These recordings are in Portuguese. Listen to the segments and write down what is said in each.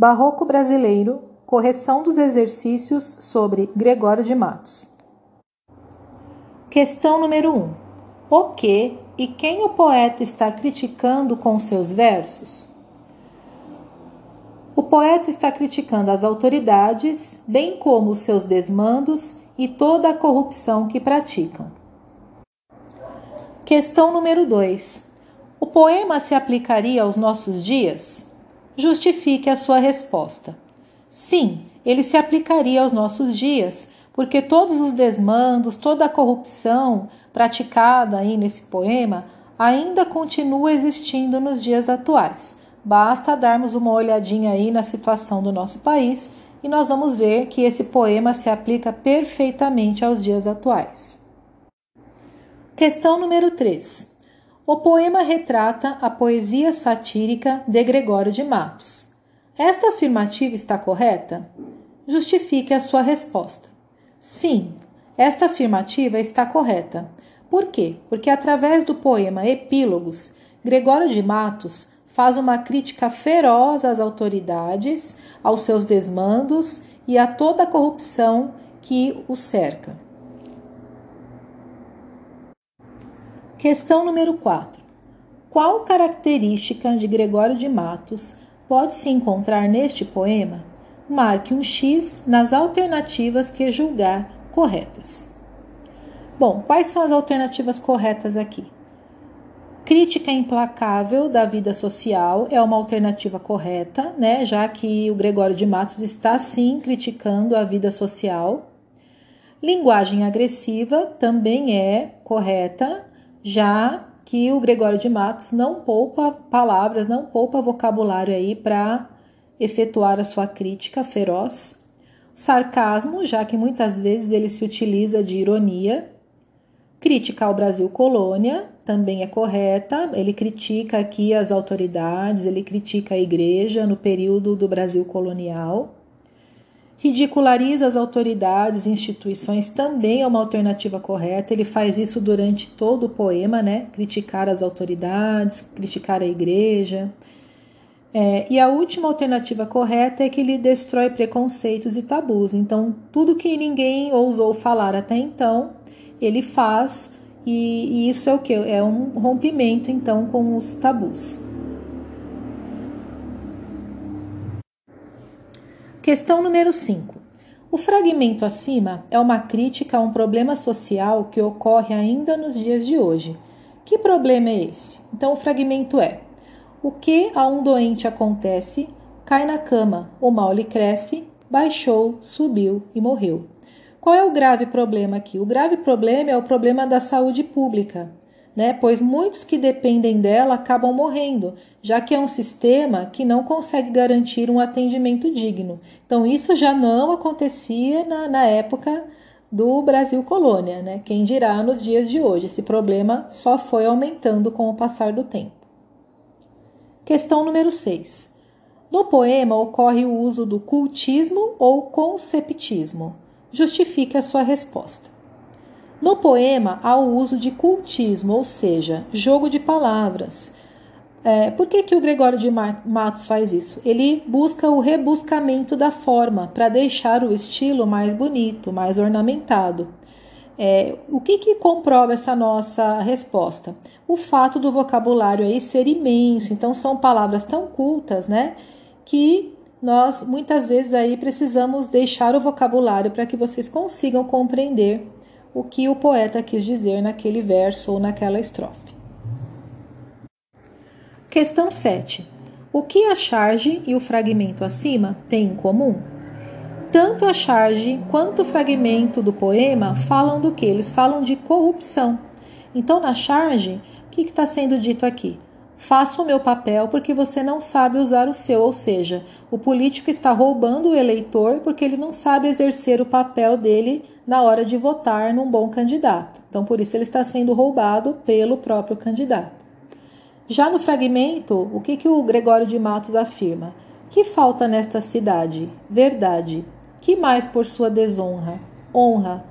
Barroco Brasileiro, correção dos exercícios sobre Gregório de Matos. Questão número 1. Um. O que e quem o poeta está criticando com seus versos? O poeta está criticando as autoridades, bem como os seus desmandos e toda a corrupção que praticam. Questão número 2. O poema se aplicaria aos nossos dias? Justifique a sua resposta. Sim, ele se aplicaria aos nossos dias, porque todos os desmandos, toda a corrupção praticada aí nesse poema ainda continua existindo nos dias atuais. Basta darmos uma olhadinha aí na situação do nosso país e nós vamos ver que esse poema se aplica perfeitamente aos dias atuais. Questão número 3. O poema retrata a poesia satírica de Gregório de Matos. Esta afirmativa está correta? Justifique a sua resposta. Sim, esta afirmativa está correta. Por quê? Porque através do poema Epílogos, Gregório de Matos faz uma crítica feroz às autoridades, aos seus desmandos e a toda a corrupção que o cerca. Questão número 4. Qual característica de Gregório de Matos pode se encontrar neste poema? Marque um X nas alternativas que julgar corretas. Bom, quais são as alternativas corretas aqui? Crítica implacável da vida social é uma alternativa correta, né? Já que o Gregório de Matos está sim criticando a vida social. Linguagem agressiva também é correta, já que o Gregório de Matos não poupa palavras, não poupa vocabulário aí para efetuar a sua crítica feroz. Sarcasmo, já que muitas vezes ele se utiliza de ironia. Crítica ao Brasil colônia também é correta. Ele critica aqui as autoridades, ele critica a igreja no período do Brasil colonial. Ridiculariza as autoridades e instituições também é uma alternativa correta. Ele faz isso durante todo o poema, né? Criticar as autoridades, criticar a igreja. É, e a última alternativa correta é que ele destrói preconceitos e tabus. Então, tudo que ninguém ousou falar até então, ele faz, e, e isso é o que? É um rompimento, então, com os tabus. Questão número 5. O fragmento acima é uma crítica a um problema social que ocorre ainda nos dias de hoje. Que problema é esse? Então, o fragmento é: O que a um doente acontece, cai na cama, o mal lhe cresce, baixou, subiu e morreu. Qual é o grave problema aqui? O grave problema é o problema da saúde pública, né? Pois muitos que dependem dela acabam morrendo, já que é um sistema que não consegue garantir um atendimento digno. Então, isso já não acontecia na, na época do Brasil colônia, né? Quem dirá nos dias de hoje? Esse problema só foi aumentando com o passar do tempo. Questão número 6. No poema ocorre o uso do cultismo ou conceptismo. Justifique a sua resposta. No poema há o uso de cultismo, ou seja, jogo de palavras. É, por que, que o Gregório de Matos faz isso? Ele busca o rebuscamento da forma para deixar o estilo mais bonito, mais ornamentado. É, o que, que comprova essa nossa resposta? O fato do vocabulário aí ser imenso, então são palavras tão cultas, né? Que nós muitas vezes aí precisamos deixar o vocabulário para que vocês consigam compreender o que o poeta quis dizer naquele verso ou naquela estrofe. Questão 7. O que a charge e o fragmento acima têm em comum? Tanto a charge quanto o fragmento do poema falam do que? Eles falam de corrupção. Então, na charge, o que está sendo dito aqui? Faça o meu papel porque você não sabe usar o seu, ou seja, o político está roubando o eleitor porque ele não sabe exercer o papel dele na hora de votar num bom candidato. Então, por isso, ele está sendo roubado pelo próprio candidato. Já no fragmento, o que, que o Gregório de Matos afirma? Que falta nesta cidade? Verdade. Que mais por sua desonra? Honra.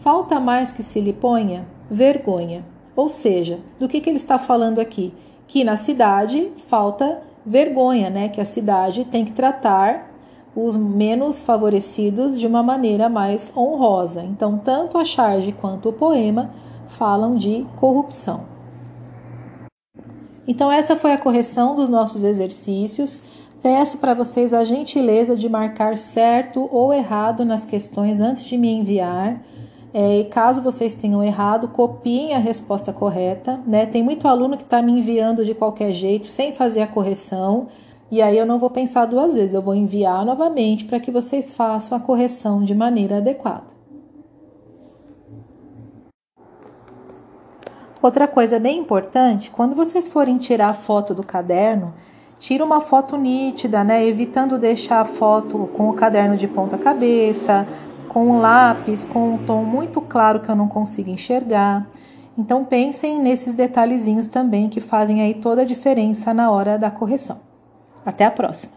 Falta mais que se lhe ponha? Vergonha. Ou seja, do que, que ele está falando aqui? Que na cidade falta vergonha, né, que a cidade tem que tratar os menos favorecidos de uma maneira mais honrosa. Então, tanto a charge quanto o poema falam de corrupção. Então, essa foi a correção dos nossos exercícios. Peço para vocês a gentileza de marcar certo ou errado nas questões antes de me enviar. É, caso vocês tenham errado, copiem a resposta correta. Né? Tem muito aluno que está me enviando de qualquer jeito, sem fazer a correção, e aí eu não vou pensar duas vezes, eu vou enviar novamente para que vocês façam a correção de maneira adequada. Outra coisa bem importante, quando vocês forem tirar a foto do caderno, tira uma foto nítida, né? Evitando deixar a foto com o caderno de ponta cabeça, com um lápis, com um tom muito claro que eu não consigo enxergar. Então pensem nesses detalhezinhos também que fazem aí toda a diferença na hora da correção. Até a próxima!